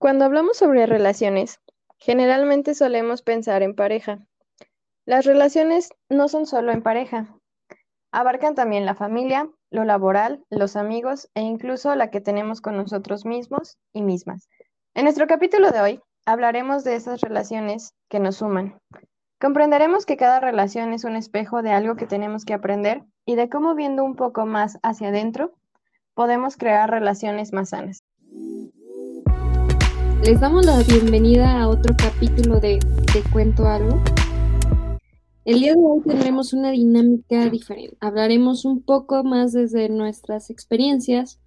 Cuando hablamos sobre relaciones, generalmente solemos pensar en pareja. Las relaciones no son solo en pareja, abarcan también la familia, lo laboral, los amigos e incluso la que tenemos con nosotros mismos y mismas. En nuestro capítulo de hoy hablaremos de esas relaciones que nos suman. Comprenderemos que cada relación es un espejo de algo que tenemos que aprender y de cómo viendo un poco más hacia adentro podemos crear relaciones más sanas. Les damos la bienvenida a otro capítulo de Te cuento algo. El día de hoy tendremos una dinámica diferente. Hablaremos un poco más desde nuestras experiencias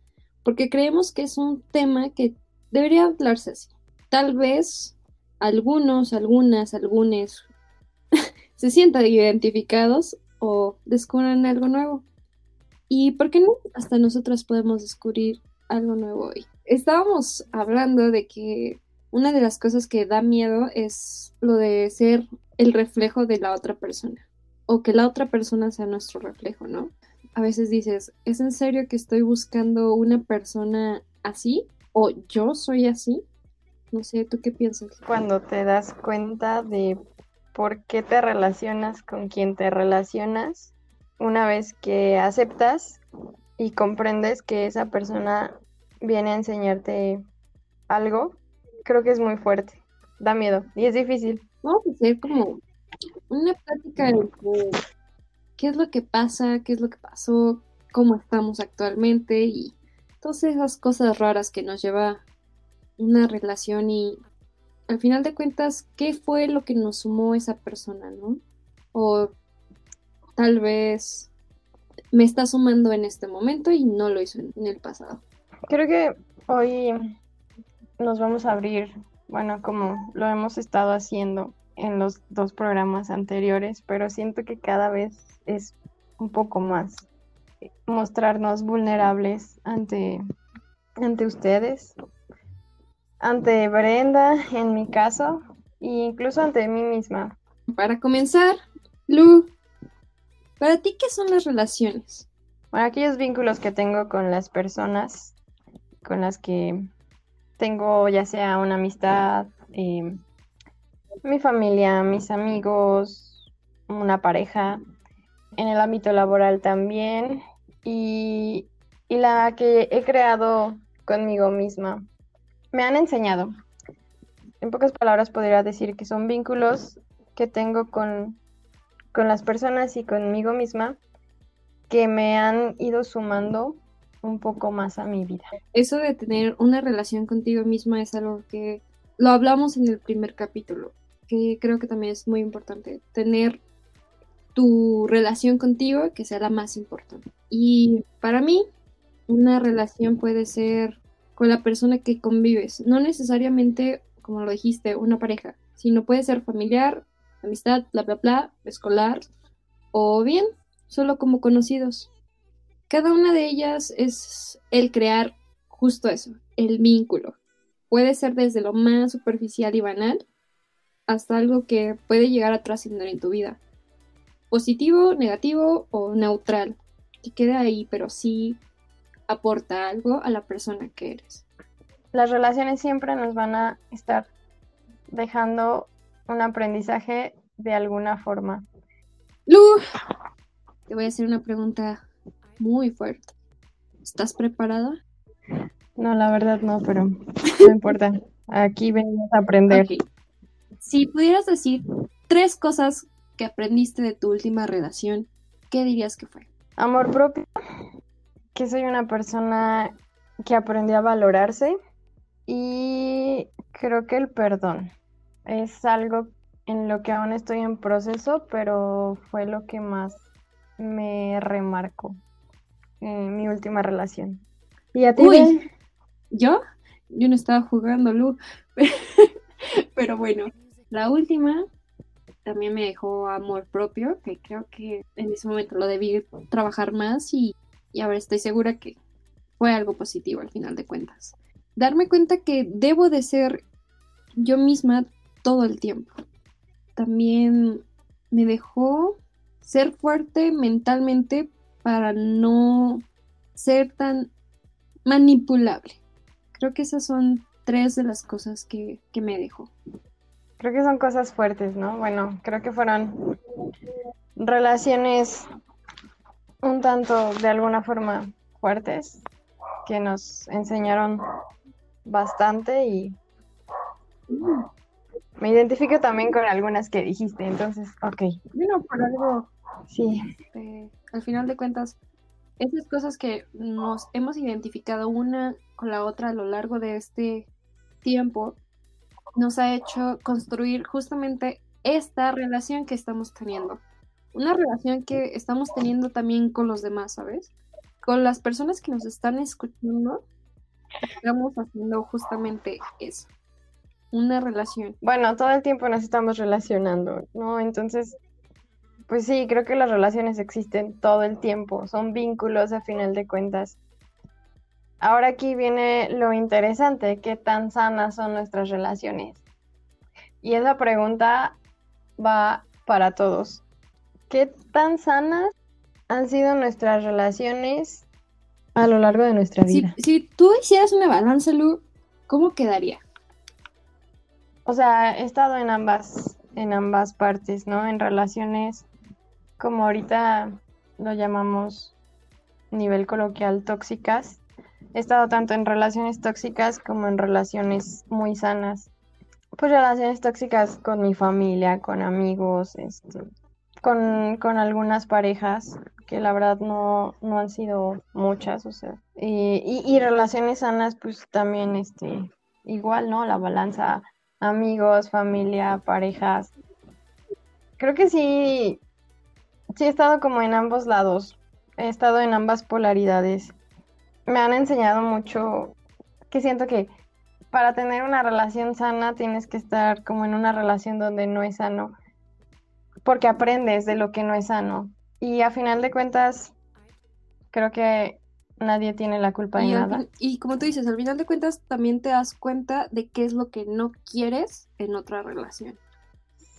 porque creemos que es un tema que debería hablarse así. Tal vez algunos, algunas, algunos se sientan identificados o descubran algo nuevo. ¿Y por qué no? Hasta nosotras podemos descubrir algo nuevo hoy. Estábamos hablando de que una de las cosas que da miedo es lo de ser el reflejo de la otra persona o que la otra persona sea nuestro reflejo, ¿no? A veces dices, ¿es en serio que estoy buscando una persona así? ¿O yo soy así? No sé, ¿tú qué piensas? Cuando te das cuenta de por qué te relacionas con quien te relacionas, una vez que aceptas y comprendes que esa persona viene a enseñarte algo, creo que es muy fuerte. Da miedo y es difícil. Vamos a hacer como una plática de qué es lo que pasa, qué es lo que pasó, cómo estamos actualmente y todas esas cosas raras que nos lleva una relación y al final de cuentas, ¿qué fue lo que nos sumó esa persona, no? O tal vez me está sumando en este momento y no lo hizo en, el pasado. Creo que hoy nos vamos a abrir, bueno, como lo hemos estado haciendo en los dos programas anteriores, pero siento que cada vez es un poco más mostrarnos vulnerables ante, ante ustedes, ante Brenda, en mi caso, e incluso ante mí misma. Para comenzar, Lu, ¿para ti qué son las relaciones? Bueno, aquellos vínculos que tengo con las personas con las que tengo ya sea una amistad, em, mi familia, mis amigos, una pareja, en el ámbito laboral también y, y la que he creado conmigo misma. Me han enseñado. En pocas palabras podría decir que son vínculos que tengo con, con las personas y conmigo misma que me han ido sumando un poco más a mi vida. Eso de tener una relación contigo misma es algo que lo hablamos en el primer capítulo, que creo que también es muy importante. Tener tu relación contigo que sea la más importante. Y para mí, una relación puede ser con la persona que convives, no necesariamente, como lo dijiste, una pareja, sino puede ser familiar, amistad, bla, bla, bla, escolar, o bien, solo como conocidos. Cada una de ellas es el crear justo eso, el vínculo. Puede ser desde lo más superficial y banal hasta algo que puede llegar a trascender en tu vida. Positivo, negativo o neutral. Que quede ahí, pero sí aporta algo a la persona que eres. Las relaciones siempre nos van a estar dejando un aprendizaje de alguna forma. Lu, te voy a hacer una pregunta muy fuerte. ¿Estás preparada? No, la verdad no, pero no importa. Aquí venimos a aprender. Si pudieras decir tres cosas que aprendiste de tu última relación, ¿qué dirías que fue? Amor propio, que soy una persona que aprendió a valorarse y creo que el perdón es algo en lo que aún estoy en proceso, pero fue lo que más me remarcó mi última relación. ¿Y a ti? Uy, ¿yo? Yo no estaba jugando, Lu. Pero bueno, la última también me dejó amor propio, que creo que en ese momento lo debí trabajar más y, y ahora estoy segura que fue algo positivo al final de cuentas. Darme cuenta que debo de ser yo misma todo el tiempo. También me dejó ser fuerte mentalmente para no ser tan manipulable. Creo que esas son tres de las cosas que, que me dejó. Creo que son cosas fuertes, ¿no? Bueno, creo que fueron relaciones un tanto de alguna forma fuertes que nos enseñaron bastante y me identifico también con algunas que dijiste, entonces, ok. Bueno, por algo, Sí, este, al final de cuentas, esas cosas que nos hemos identificado una con la otra a lo largo de este tiempo, nos ha hecho construir justamente esta relación que estamos teniendo. Una relación que estamos teniendo también con los demás, ¿sabes? Con las personas que nos están escuchando, estamos haciendo justamente eso. Una relación. bueno, todo el tiempo nos estamos relacionando, ¿no? Entonces, pues sí, creo que las relaciones existen todo el tiempo, son vínculos a final de cuentas. Ahora aquí viene lo interesante, ¿qué tan sanas son nuestras relaciones? Y esa pregunta va para todos. ¿Qué tan sanas han sido nuestras relaciones a lo largo de nuestra Si, vida? si tú hicieras una balanza, Lu, ¿cómo quedaría? O sea, he estado en ambas, en ambas partes, ¿no? En relaciones, como ahorita lo llamamos nivel coloquial, tóxicas. He estado tanto en relaciones tóxicas como en relaciones muy sanas. Pues relaciones tóxicas con mi familia, con amigos, este, con, con algunas parejas, que la verdad no, no han sido muchas, o sea. Y, y, y relaciones sanas, pues también, este, igual, ¿no? La balanza amigos, familia, parejas. Creo que sí, sí he estado como en ambos lados, he estado en ambas polaridades. Me han enseñado mucho que siento que para tener una relación sana tienes que estar como en una relación donde no es sano, porque aprendes de lo que no es sano. Y a final de cuentas, creo que nadie tiene la culpa de Y, nada. y como tú dices, al final de cuentas también te das cuenta de qué es lo que no quieres en otra relación.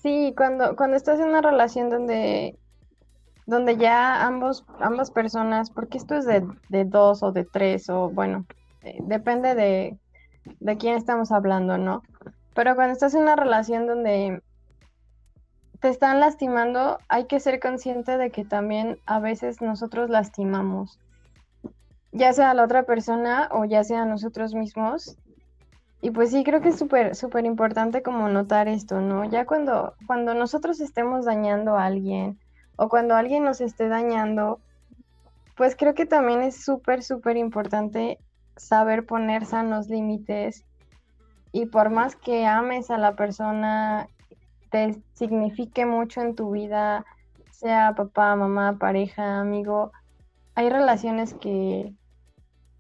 Sí, cuando, cuando estás en una relación donde, donde ya ambos, ambas personas, porque esto es de, de dos o de tres, o bueno, eh, depende de, de quién estamos hablando, ¿no? Pero cuando estás en una relación donde te están lastimando, hay que ser consciente de que también a veces nosotros lastimamos, ya sea la otra persona o ya sea nosotros mismos. Y pues sí, creo que es súper importante como notar esto, ¿no? Ya cuando, cuando nosotros estemos dañando a alguien o cuando alguien nos esté dañando, pues creo que también es súper, súper importante saber poner sanos límites y por más que ames a la persona, te signifique mucho en tu vida, sea papá, mamá, pareja, amigo, hay relaciones que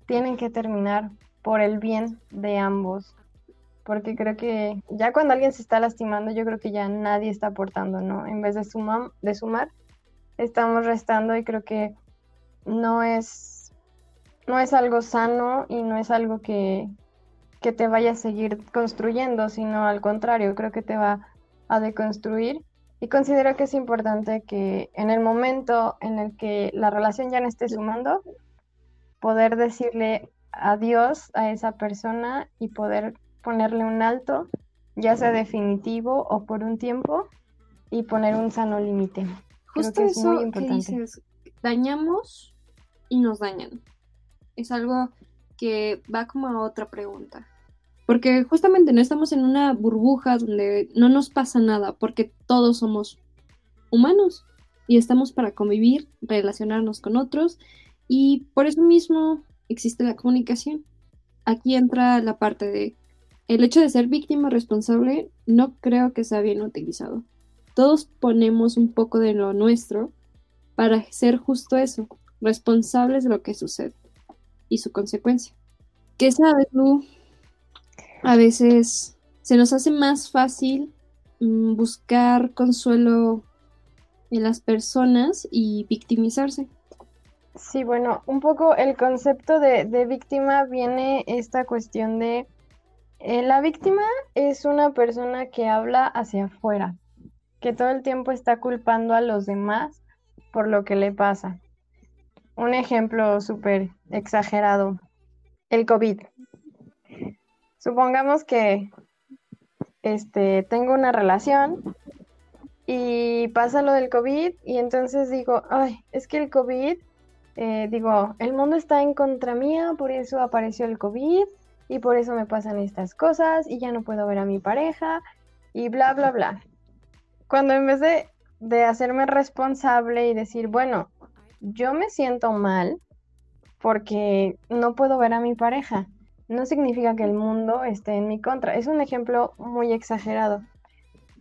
tienen que terminar por el bien de ambos. Porque creo que ya cuando alguien se está lastimando, yo creo que ya nadie está aportando, ¿no? En vez de, suma- de sumar, estamos restando y creo que no es, no es algo sano y no es algo que, que te vaya a seguir construyendo, sino al contrario, creo que te va a deconstruir. Y considero que es importante que en el momento en el que la relación ya no esté sumando, poder decirle adiós a esa persona y poder ponerle un alto, ya sea definitivo o por un tiempo, y poner un sano límite. Creo Justo es eso que dices, dañamos y nos dañan. Es algo que va como a otra pregunta. Porque justamente no estamos en una burbuja donde no nos pasa nada, porque todos somos humanos y estamos para convivir, relacionarnos con otros y por eso mismo existe la comunicación. Aquí entra la parte de el hecho de ser víctima responsable no creo que sea bien utilizado. Todos ponemos un poco de lo nuestro para ser justo eso, responsables de lo que sucede y su consecuencia. ¿Qué sabes, Lu? A veces se nos hace más fácil mm, buscar consuelo en las personas y victimizarse. Sí, bueno, un poco el concepto de, víctima viene esta cuestión de eh, la víctima es una persona que habla hacia afuera, que todo el tiempo está culpando a los demás por lo que le pasa. Un ejemplo súper exagerado, el COVID. supongamos que este, tengo una relación y pasa lo del COVID y entonces digo, ay, es que el COVID, eh, digo, el mundo está en contra mía, por eso apareció el COVID y por eso me pasan estas cosas y ya no puedo ver a mi pareja y bla, bla, bla. Cuando en vez de, de hacerme responsable y decir, bueno, yo me siento mal porque no puedo ver a mi pareja, no significa que el mundo esté en mi contra. Es un ejemplo muy exagerado.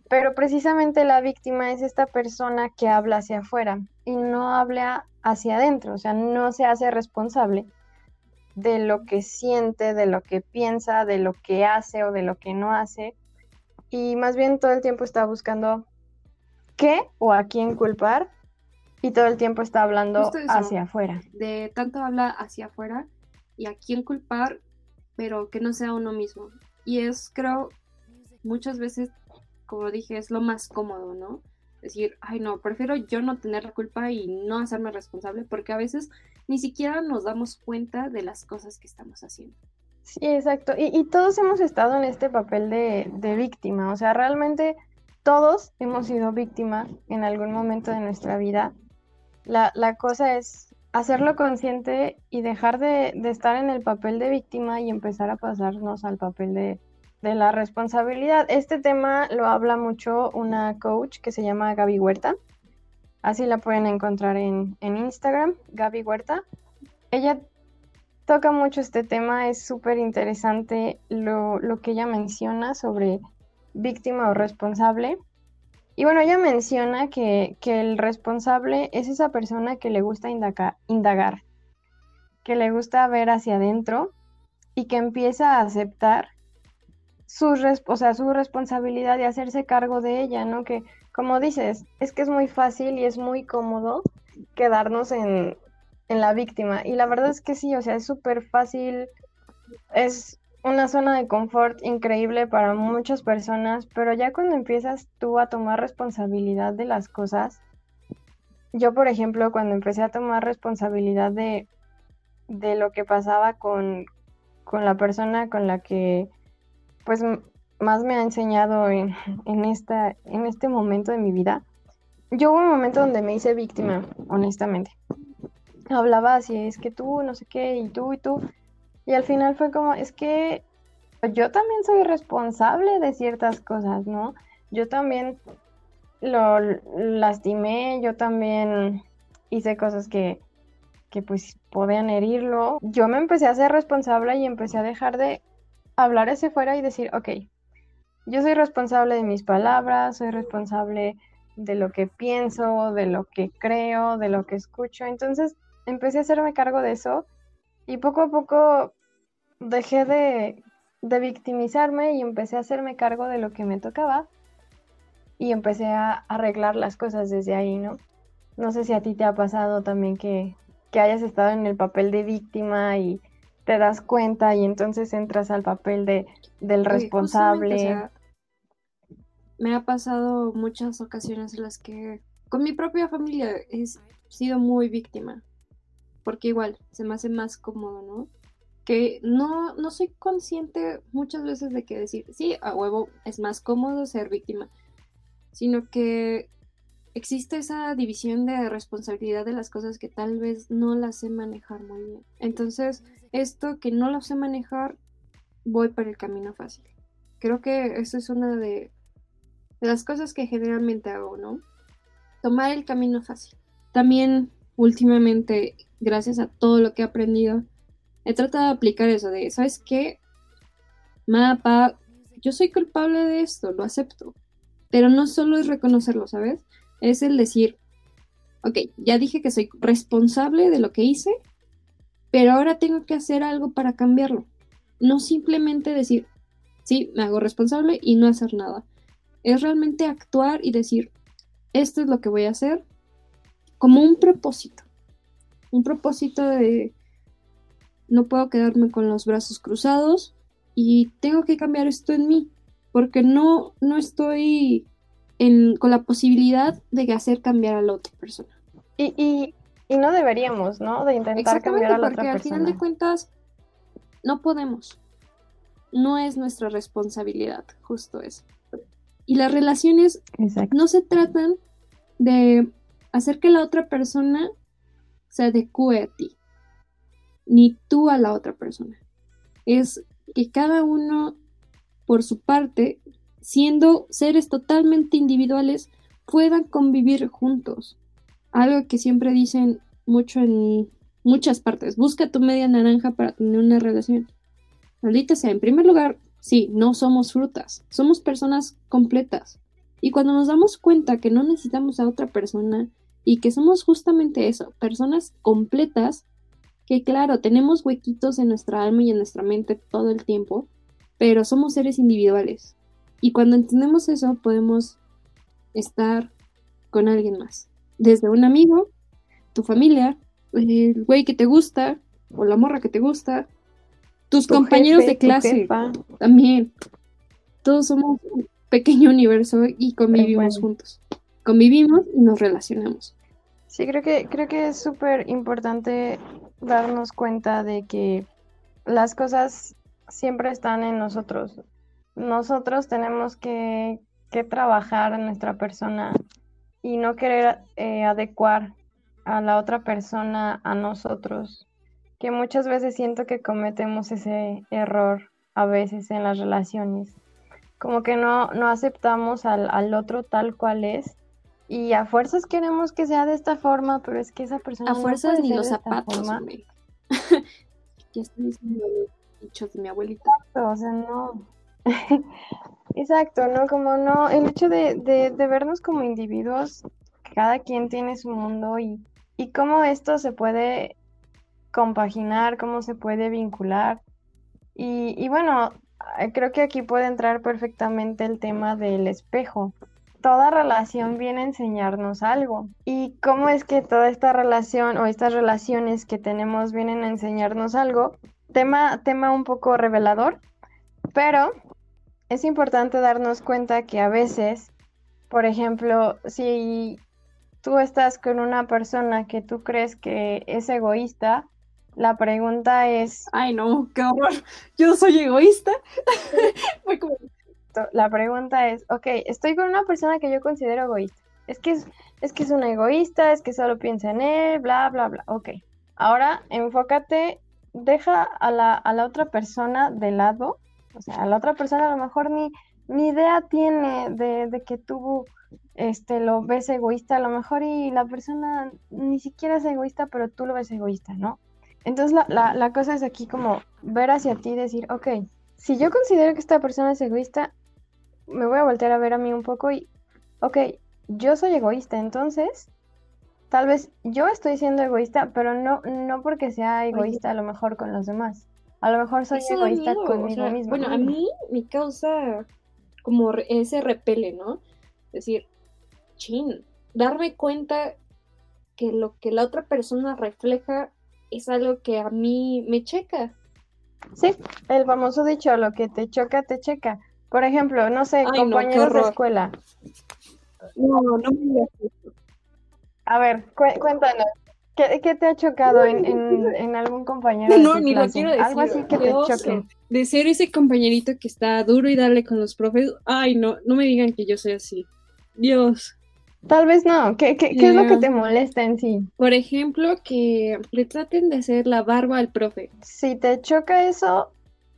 Pero precisamente la víctima es esta persona que habla hacia afuera y no habla hacia adentro, o sea, no se hace responsable de lo que siente, de lo que piensa, de lo que hace o de lo que no hace. Y más bien todo el tiempo está buscando qué o a quién culpar y todo el tiempo está hablando hacia afuera. De tanto habla hacia afuera y a quién culpar, pero que no sea uno mismo. Y es, creo, muchas veces, como dije, es lo más cómodo, ¿no? Decir, ay no, prefiero yo no tener la culpa y no hacerme responsable, porque a veces ni siquiera nos damos cuenta de las cosas que estamos haciendo. Sí, exacto. Y, todos hemos estado en este papel de, de víctima. O sea, realmente todos hemos sido víctimas en algún momento de nuestra vida. La, la cosa es hacerlo consciente y dejar de, estar en el papel de víctima y empezar a pasarnos al papel de, de, la responsabilidad. Este tema lo habla mucho una coach que se llama Gaby Huerta. Así la pueden encontrar en, en Instagram, Gaby Huerta. Ella toca mucho este tema, es súper interesante lo, lo que ella menciona sobre víctima o responsable. Y bueno, ella menciona que, el responsable es esa persona que le gusta indagar, que le gusta ver hacia adentro y que empieza a aceptar su, o sea, su responsabilidad y hacerse cargo de ella, ¿no? Que, como dices, es que es muy fácil y es muy cómodo quedarnos en, en la víctima. Y la verdad es que sí, o sea, es súper fácil, es una zona de confort increíble para muchas personas, pero ya cuando empiezas tú a tomar responsabilidad de las cosas, yo por ejemplo cuando empecé a tomar responsabilidad de, de lo que pasaba con, con, la persona con la que pues más me ha enseñado en, en, esta, en este momento de mi vida, yo hubo un momento donde me hice víctima, honestamente. Hablaba así, es que tú, no sé qué, y tú, y tú. Y al final fue como, es que yo también soy responsable de ciertas cosas, ¿no? Yo también lo lastimé, yo también hice cosas que, que pues podían herirlo. Yo me empecé a ser responsable y empecé a dejar de hablar ese fuera y decir, ok, yo soy responsable de mis palabras, soy responsable de lo que pienso, de lo que creo, de lo que escucho. Entonces empecé a hacerme cargo de eso y poco a poco dejé de, victimizarme y empecé a hacerme cargo de lo que me tocaba y empecé a arreglar las cosas desde ahí, ¿no? No sé si a ti te ha pasado también que, hayas estado en el papel de víctima y te das cuenta y entonces entras al papel de, del responsable. me ha pasado muchas ocasiones en las que con mi propia familia he sido muy víctima porque igual se me hace más cómodo, ¿no? Que no, no soy consciente muchas veces de que decir, sí, a huevo es más cómodo ser víctima, sino que existe esa división de responsabilidad de las cosas que tal vez no las sé manejar muy bien. Entonces, esto que no lo sé manejar, voy por el camino fácil. Creo que eso es una de, de las cosas que generalmente hago, ¿no? Tomar el camino fácil. También últimamente gracias a todo lo que he aprendido, he tratado de aplicar eso de, ¿sabes qué? Mapa, yo soy culpable de esto, lo acepto. Pero no solo es reconocerlo, ¿sabes? Es el decir, ok, ya dije que soy responsable de lo que hice, pero ahora tengo que hacer algo para cambiarlo. No simplemente decir, sí, me hago responsable y no hacer nada. Es realmente actuar y decir, esto es lo que voy a hacer como un propósito un propósito de no puedo quedarme con los brazos cruzados y tengo que cambiar esto en mí, porque no, no estoy con la posibilidad de hacer cambiar a la otra persona. Y, no deberíamos, ¿no? De intentar cambiar a la otra persona. Porque al final de cuentas no podemos. no es nuestra responsabilidad, justo eso. Y las relaciones no se tratan de hacer que la otra persona se adecue a ti, ni tú a la otra persona. Es que cada uno, por su parte, siendo seres totalmente individuales, puedan convivir juntos. Algo que siempre dicen mucho en muchas partes. Busca tu media naranja para tener una relación. Maldita sea, en primer lugar, sí, no somos frutas, somos personas completas. Y cuando nos damos cuenta que no necesitamos a otra persona y que somos justamente eso, personas completas, que claro, tenemos huequitos en nuestra alma y en nuestra mente todo el tiempo, pero somos seres individuales. Y cuando entendemos eso, podemos estar con alguien más. Desde un amigo, tu familia, el güey que te gusta, o la morra que te gusta, tus compañeros de clase también. Todos somos un pequeño universo y convivimos juntos. Convivimos y nos relacionamos. Sí, creo que, creo que es súper importante darnos cuenta de que las cosas siempre están en nosotros. Nosotros tenemos que, que trabajar en nuestra persona y no querer eh, adecuar a la otra persona a nosotros que muchas veces siento que cometemos ese error a veces en las relaciones. Como que no, no aceptamos al, otro tal cual es y a fuerzas queremos que sea de esta forma, pero es que esa persona... A fuerzas ni los zapatos. ya estoy diciendo dichos de mi abuelita. o sea, no. Exacto, ¿no? Como no, el hecho de, de, de vernos como individuos, cada quien tiene su mundo y, y cómo esto se puede compaginar, cómo se puede vincular. Y, bueno, eh, creo que aquí puede entrar perfectamente el tema del espejo. Toda relación viene a enseñarnos algo. ¿Y cómo es que toda esta relación o estas relaciones que tenemos vienen a enseñarnos algo? Tema, tema un poco revelador, pero es importante darnos cuenta que a veces, por ejemplo, si tú estás con una persona que tú crees que es egoísta, la pregunta es... Ay, no, qué horror. Yo soy egoísta. La pregunta es, ok, estoy con una persona que yo considero egoísta. Es que es, es que es una egoísta, es que solo piensa en él, bla, bla, bla. Ok. Ahora enfócate, deja a la, a la otra persona de lado. O sea, a la otra persona a lo mejor ni, ni idea tiene de, de que tú este, lo ves egoísta, a lo mejor y la persona ni siquiera es egoísta, pero tú lo ves egoísta, ¿no? Entonces la, la, cosa es aquí como ver hacia ti y decir, ok, si yo considero que esta persona es egoísta, me voy a voltear a ver a mí un poco y, ok, yo soy egoísta, entonces tal vez yo estoy siendo egoísta, pero no, no porque sea egoísta a lo mejor con los demás. A lo mejor soy egoísta conmigo mismo. Bueno, a mí mi causa como ese repele, ¿no? Es decir, chin, darme cuenta que lo que la otra persona refleja es algo que a mí me checa. Sí, el famoso dicho, lo que te choca, te checa. Por ejemplo, no sé, compañeros de escuela. No, no me digas A ver, cuéntanos. ¿Qué, te ha chocado en, en, algún compañero? No, ni lo quiero decir. Algo así que te choque. De ser ese compañerito que está duro y darle con los profes. Ay, no, no me digan que yo soy así. Dios. Tal vez no. ¿Qué, qué, es lo que te molesta en sí? Por ejemplo, que le traten de hacer la barba al profe. Si te choca eso,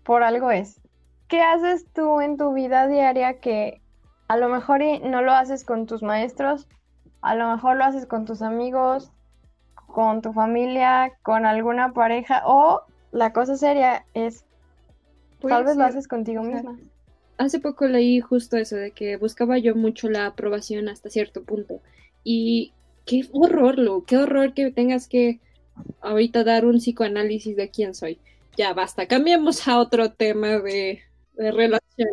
por algo es. ¿Qué haces tú en tu vida diaria que a lo mejor no lo haces con tus maestros, a lo mejor lo haces con tus amigos, con tu familia, con alguna pareja o la cosa seria es tal vez lo haces contigo misma hace poco leí justo eso, de que buscaba yo mucho la aprobación hasta cierto punto. Y qué horror, lo, qué horror que tengas que ahorita dar un psicoanálisis de quién soy. Ya basta, cambiemos a otro tema de, de relación.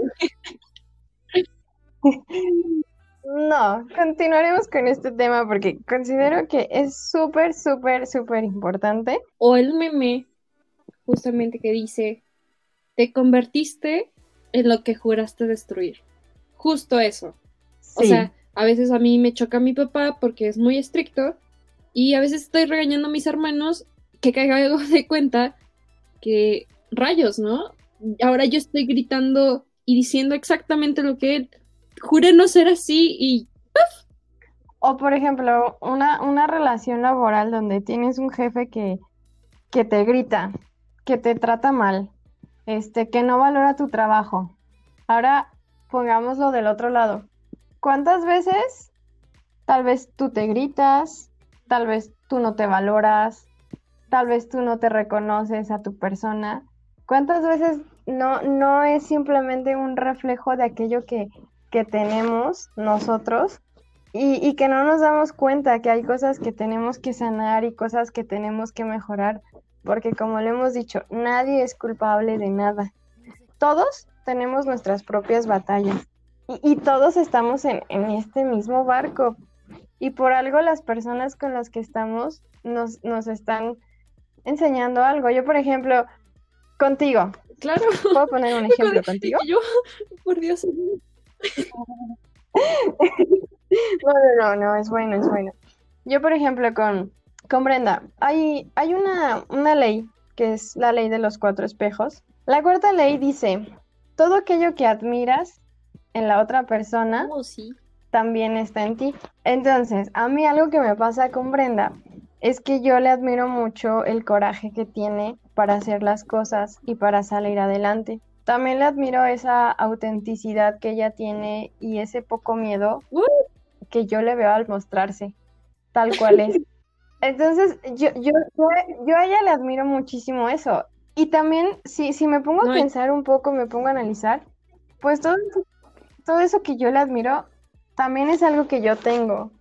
No, continuaremos con este tema porque considero que es súper, súper, súper importante. O el meme, justamente que dice, te convertiste en lo que juraste destruir. Justo eso. O sea, a veces a mí me choca mi papá porque es muy estricto y a veces estoy regañando a mis hermanos que caigo de cuenta que rayos, ¿no? Ahora yo estoy gritando y diciendo exactamente lo que él juré no ser así y O por ejemplo, una, una relación laboral donde tienes un jefe que, que te grita, que te trata mal, este, que no valora tu trabajo. Ahora pongámoslo del otro lado. ¿Cuántas veces tal vez tú te gritas, tal vez tú no te valoras, tal vez tú no te reconoces a tu persona? ¿Cuántas veces no, no es simplemente un reflejo de aquello que, que tenemos nosotros y, que no nos damos cuenta que hay cosas que tenemos que sanar y cosas que tenemos que mejorar? Porque como le hemos dicho, nadie es culpable de nada. Todos tenemos nuestras propias batallas y, y todos estamos en, en este mismo barco. Y por algo las personas con las que estamos nos, nos están enseñando algo. Yo, por ejemplo, contigo. Claro. ¿Puedo poner un ejemplo contigo? Yo, por Dios. no, no, no, no, es bueno, es bueno. Yo, por ejemplo, con, con Brenda, hay, hay una, una ley, que es la ley de los cuatro espejos. La cuarta ley dice, todo aquello que admiras en la otra persona Oh, sí. también está en ti. Entonces, a mí algo que me pasa con Brenda es que yo le admiro mucho el coraje que tiene para hacer las cosas y para salir adelante. También le admiro esa autenticidad que ella tiene y ese poco miedo Uh. que yo le veo al mostrarse, tal cual es. Entonces, yo, yo, yo, yo a ella le admiro muchísimo eso. Y también, si, si me pongo a pensar un poco, me pongo a analizar, pues todo, todo eso que yo le admiro también es algo que yo tengo.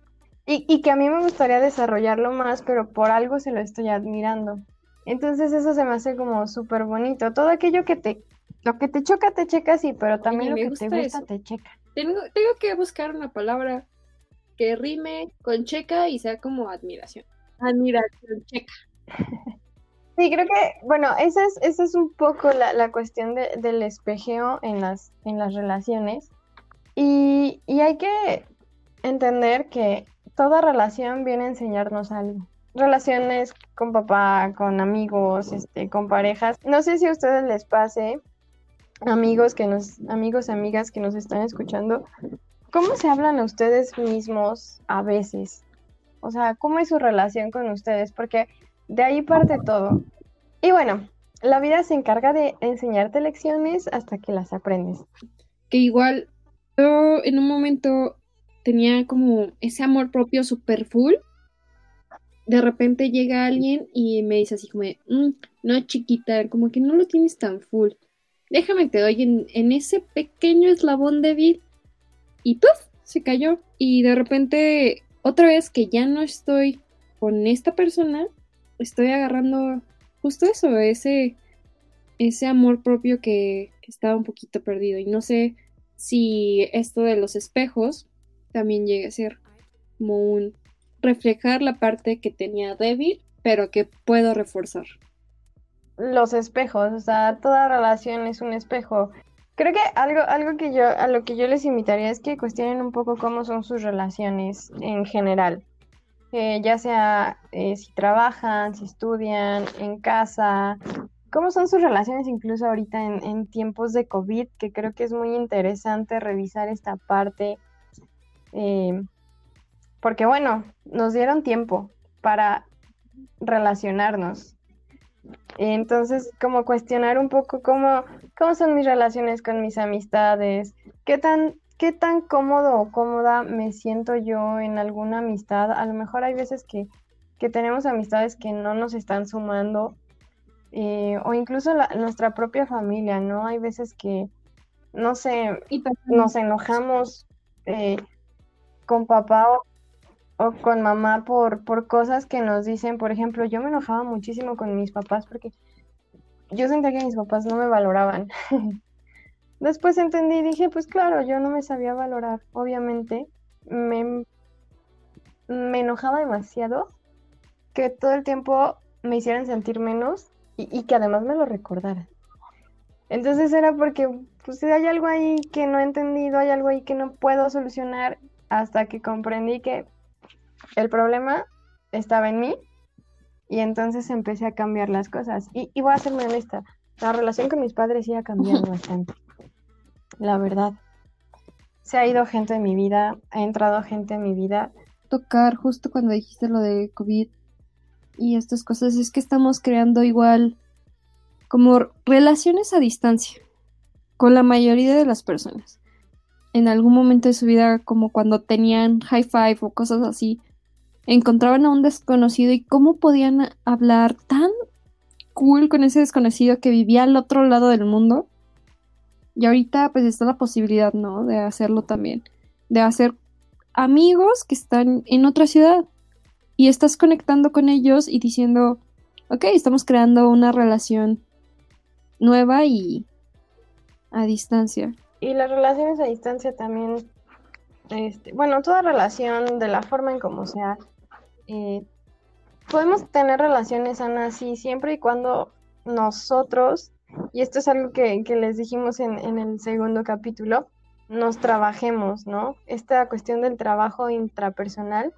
Y, y que a mí me gustaría desarrollarlo más, pero por algo se lo estoy admirando. Entonces eso se me hace como súper bonito. Todo aquello que te, lo que te choca, te checa, sí, pero también lo que te gusta gusta, eso. te checa. Tengo, tengo que buscar una palabra que rime con checa y sea como admiración. Admiración checa. Sí, creo que, bueno, esa es, esa es un poco la, la cuestión de- del espejeo en las, en las relaciones. Y, y hay que entender que toda relación viene a enseñarnos algo. Relaciones con papá, con amigos, este, con parejas. No sé si a ustedes les pase, amigos que nos, amigos, amigas que nos están escuchando, ¿cómo se hablan a ustedes mismos a veces? O sea, ¿cómo es su relación con ustedes? Porque de ahí parte todo. Y bueno, la vida se encarga de enseñarte lecciones hasta que las aprendes. Que igual yo en un momento tenía como ese amor propio super full. De repente llega alguien y me dice así como, de, "Mm, no chiquita, como que no lo tienes tan full. Déjame te doy en, ese pequeño eslabón débil y ¡puf! se cayó. Y de repente, otra vez que ya no estoy con esta persona, estoy agarrando justo eso, ese, ese amor propio que estaba un poquito perdido. Y no sé si esto de los espejos también llegue a ser como un reflejar la parte que tenía débil, pero que puedo reforzar. Los espejos, o sea, toda relación es un espejo. Creo que algo, algo que yo, a lo que yo les invitaría es que cuestionen un poco cómo son sus relaciones en general. Eh, ya sea eh, si trabajan, si estudian, en casa, cómo son sus relaciones incluso ahorita en, en tiempos de COVID, que creo que es muy interesante revisar esta parte. Eh, porque bueno, nos dieron tiempo para relacionarnos. Entonces, como cuestionar un poco cómo, cómo son mis relaciones con mis amistades, qué tan, qué tan cómodo o cómoda me siento yo en alguna amistad. A lo mejor hay veces que, que tenemos amistades que no nos están sumando, eh, o incluso la- nuestra propia familia, ¿no? Hay veces que, no sé, nos enojamos eh, con papá o, o con mamá por, por cosas que nos dicen. Por ejemplo, yo me enojaba muchísimo con mis papás porque yo sentía que mis papás no me valoraban. Después entendí y dije, pues claro, yo no me sabía valorar. Obviamente, me, me enojaba demasiado que todo el tiempo me hicieran sentir menos y, y que además me lo recordaran. Entonces era porque pues hay algo ahí que no he entendido, hay algo ahí que no puedo solucionar hasta que comprendí que el problema estaba en mí y entonces empecé a cambiar las cosas. Y, y voy a ser muy honesta, La relación con mis padres sí ha cambiado bastante. La verdad. Se ha ido gente en mi vida, ha entrado gente en mi vida. Tocar justo cuando dijiste lo de COVID y estas cosas, es que estamos creando igual como relaciones a distancia con la mayoría de las personas. En algún momento de su vida, como cuando tenían high five o cosas así, encontraban a un desconocido y cómo podían hablar tan cool con ese desconocido que vivía al otro lado del mundo. Y ahorita pues está la posibilidad, ¿no? De hacerlo también. De hacer amigos que están en otra ciudad. Y estás conectando con ellos y diciendo, ok, estamos creando una relación nueva y a distancia. Y las relaciones a distancia también, este, bueno, toda relación de la forma en como sea, eh, podemos tener relaciones sanas sí, siempre y cuando nosotros, y esto es algo que, les dijimos en, en, el segundo capítulo, nos trabajemos, ¿no? Esta cuestión del trabajo intrapersonal,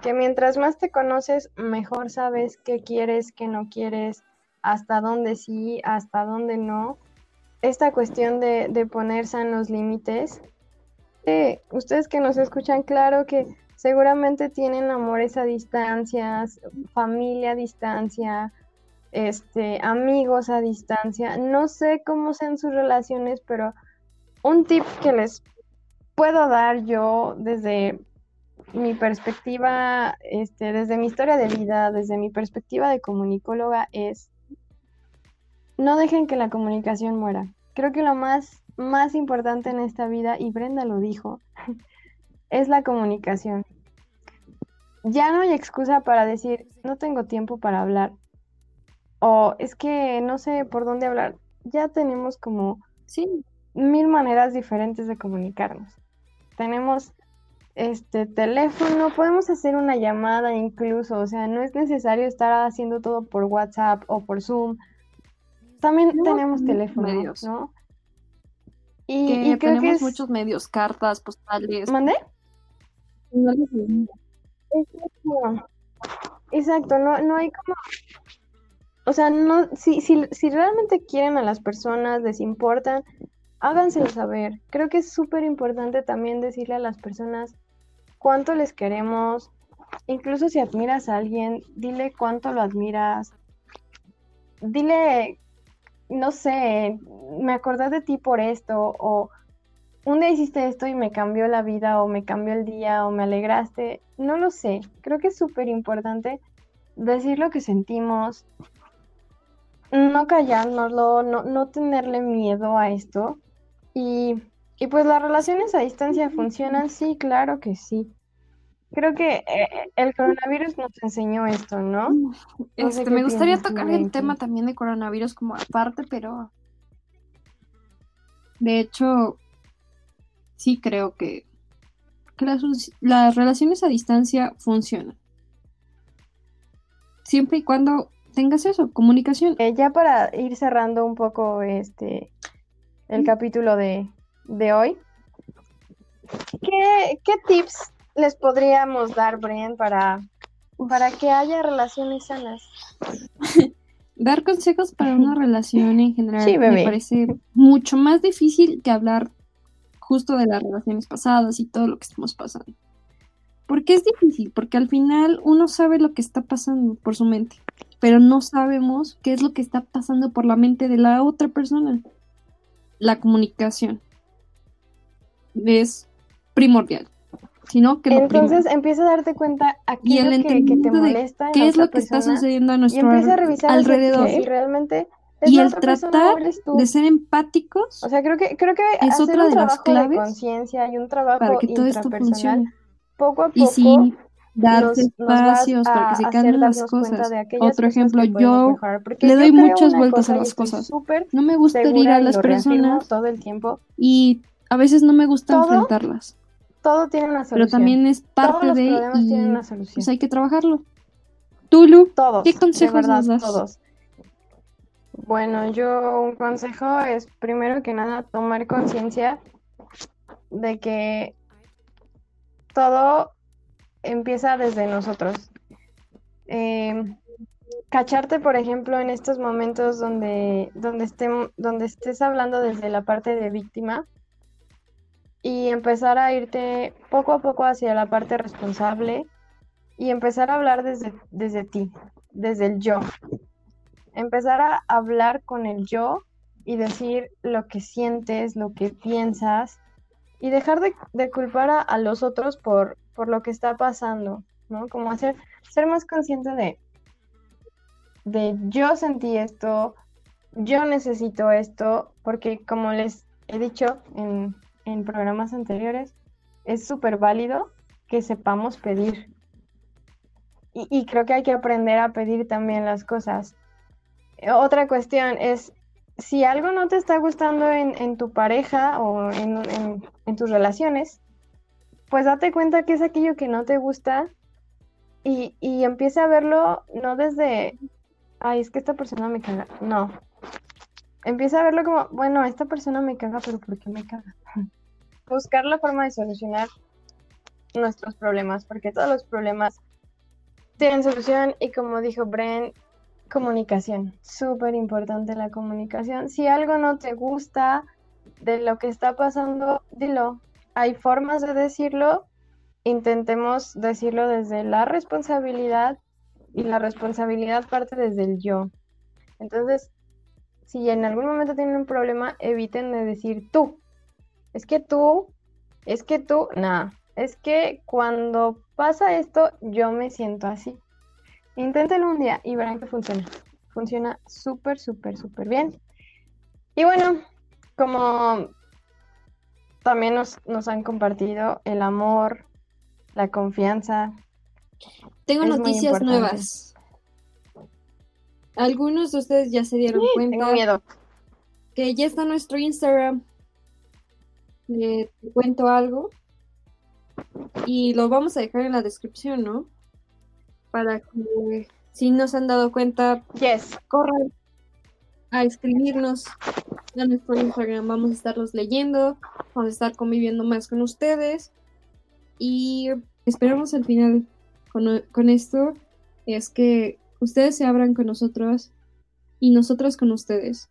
que mientras más te conoces, mejor sabes qué quieres, qué no quieres, hasta dónde sí, hasta dónde no. Esta cuestión de, de poner sanos límites. Eh, ustedes que nos escuchan, claro que seguramente tienen amores a distancia, familia a distancia, este, amigos a distancia. No sé cómo sean sus relaciones, pero un tip que les puedo dar yo desde mi perspectiva, este, desde mi historia de vida, desde mi perspectiva de comunicóloga es no dejen que la comunicación muera. Creo que lo más, más importante en esta vida, y Brenda lo dijo, es la comunicación. Ya no hay excusa para decir, no tengo tiempo para hablar. O es que no sé por dónde hablar. Ya tenemos como sí. mil maneras diferentes de comunicarnos. Tenemos este teléfono, podemos hacer una llamada incluso, o sea, no es necesario estar haciendo todo por WhatsApp o por Zoom. También tenemos teléfonos, ¿no? Y, creo tenemos muchos medios, cartas, postales. ¿Mandé? Exacto. Exacto, no, no hay como... O sea, no, si, si, si realmente quieren a las personas, les importan, háganselo saber. Creo que es súper importante también decirle a las personas cuánto les queremos. Incluso si admiras a alguien, dile cuánto lo admiras. Dile, no sé, me acordé de ti por esto, o un día hiciste esto y me cambió la vida o me cambió el día o me alegraste, no lo sé. Creo que es súper importante decir lo que sentimos, no callárnoslo, no, no tenerle miedo a esto. Y, y, pues las relaciones a distancia funcionan, sí, claro que sí. Creo que eh, el coronavirus nos enseñó esto, ¿no? Este, me gustaría tocar el tema también de coronavirus como aparte, pero de hecho, sí creo que, las, relaciones a distancia funcionan. Siempre y cuando tengas eso, comunicación. Eh, ya para ir cerrando un poco este el capítulo de, hoy, ¿qué, tips les podríamos dar, Brian, para, para que haya relaciones sanas? Dar consejos para una relación en general me parece mucho más difícil que hablar justo de las relaciones pasadas y todo lo que estamos pasando. ¿Por qué es difícil? Porque al final uno sabe lo que está pasando por su mente, pero no sabemos qué es lo que está pasando por la mente de la otra persona. La comunicación es primordial. Sino que Entonces empieza a darte cuenta aquí lo que, te molesta. ¿Qué es lo que está sucediendo a nuestro alrededor? Y realmente y el tratar de ser empáticos o sea creo que creo que es otra de las claves de conciencia y un trabajo para que todo esto funcione. poco a poco y sí darse espacios para que se cambien las cosas. otro ejemplo yo le doy muchas vueltas a las cosas. no me gusta herir a las personas todo el tiempo. y a veces no me gusta enfrentarlas todo tiene una solución pero también es parte de y pues hay que trabajarlo Tulu, ¿qué consejos nos das? Todos. Bueno, yo un consejo es primero que nada tomar conciencia de que todo empieza desde nosotros. Em, cacharte, por ejemplo, en estos momentos donde, donde, donde estés hablando desde la parte de víctima y empezar a irte poco a poco hacia la parte responsable y empezar a hablar desde, desde ti, desde el yo. Empezar a hablar con el yo y decir lo que sientes, lo que piensas y dejar de, culpar a, los otros por, por lo que está pasando, ¿no? Como hacer, ser más consciente de, de yo sentí esto, yo necesito esto, porque como les he dicho en, en programas anteriores, es súper válido que sepamos pedir. Y, creo que hay que aprender a pedir también las cosas. Otra cuestión es, si algo no te está gustando en, tu pareja o en, tus relaciones, pues date cuenta que es aquello que no te gusta y, y empieza a verlo no desde, ay, es que esta persona me caga. No. Empieza a verlo como, bueno, esta persona me caga, pero ¿por qué me caga? Buscar la forma de solucionar nuestros problemas, porque todos los problemas tienen solución y como dijo Bren, comunicación. Súper importante la comunicación. Si algo no te gusta de lo que está pasando, dilo. Hay formas de decirlo. Intentemos decirlo desde la responsabilidad y la responsabilidad parte desde el yo. Entonces, si en algún momento tienen un problema, eviten de decir tú. Es que tú, es que tú, nada. Es que cuando pasa esto, yo me siento así. Inténtenlo un día y verán que funciona. Funciona súper, súper, súper bien. Y bueno, como también nos, nos han compartido el amor, la confianza, tengo noticias nuevas. Algunos de ustedes ya se dieron cuenta miedo. que ya está nuestro Instagram. Te cuento algo. Y lo vamos a dejar en la descripción, ¿no? Para que si nos han dado cuenta, yes. corran a escribirnos a nuestro Instagram. Vamos a estarlos leyendo, vamos a estar conviviendo más con ustedes. Y esperamos al final con, esto es que ustedes se abran con nosotros y nosotros con ustedes.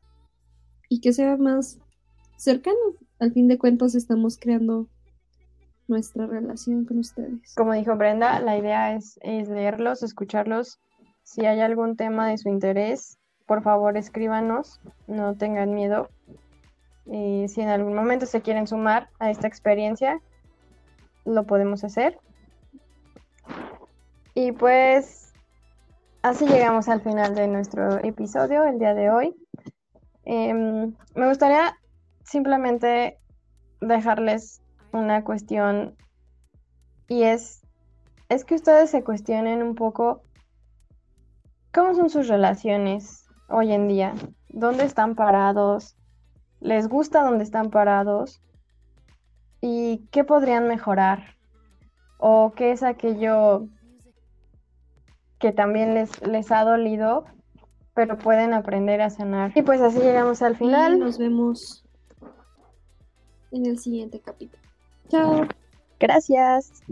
Y que sea más cercano. Al fin de cuentas estamos creando nuestra relación con ustedes. Como dijo Brenda, la idea es, leerlos, escucharlos. Si hay algún tema de su interés, por favor escríbanos, no tengan miedo. Y si en algún momento se quieren sumar a esta experiencia, lo podemos hacer. Y pues así llegamos al final de nuestro episodio el día de hoy. Em, me gustaría simplemente dejarles una cuestión y es, es que ustedes se cuestionen un poco cómo son sus relaciones hoy en día, dónde están parados, les gusta dónde están parados y qué podrían mejorar o qué es aquello que también les, les ha dolido, pero pueden aprender a sanar. Y pues así llegamos al final. nos vemos en el siguiente capítulo. Chao. Gracias.